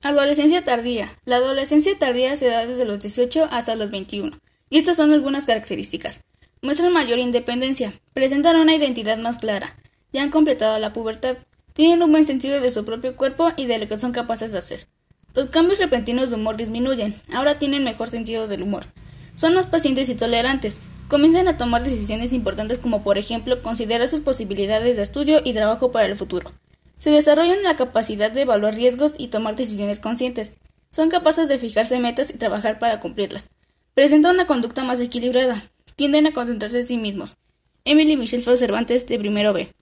Adolescencia tardía. La adolescencia tardía se da desde los 18 hasta los 21. Y estas son algunas características. Muestran mayor independencia, presentan una identidad más clara, ya han completado la pubertad, tienen un buen sentido de su propio cuerpo y de lo que son capaces de hacer. Los cambios repentinos de humor disminuyen, ahora tienen mejor sentido del humor. Son más pacientes y tolerantes, comienzan a tomar decisiones importantes como por ejemplo considerar sus posibilidades de estudio y trabajo para el futuro. Se desarrollan la capacidad de evaluar riesgos y tomar decisiones conscientes. Son capaces de fijarse metas y trabajar para cumplirlas. Presentan una conducta más equilibrada. Tienden a concentrarse en sí mismos. Emily Michelle Cervantes de primero B.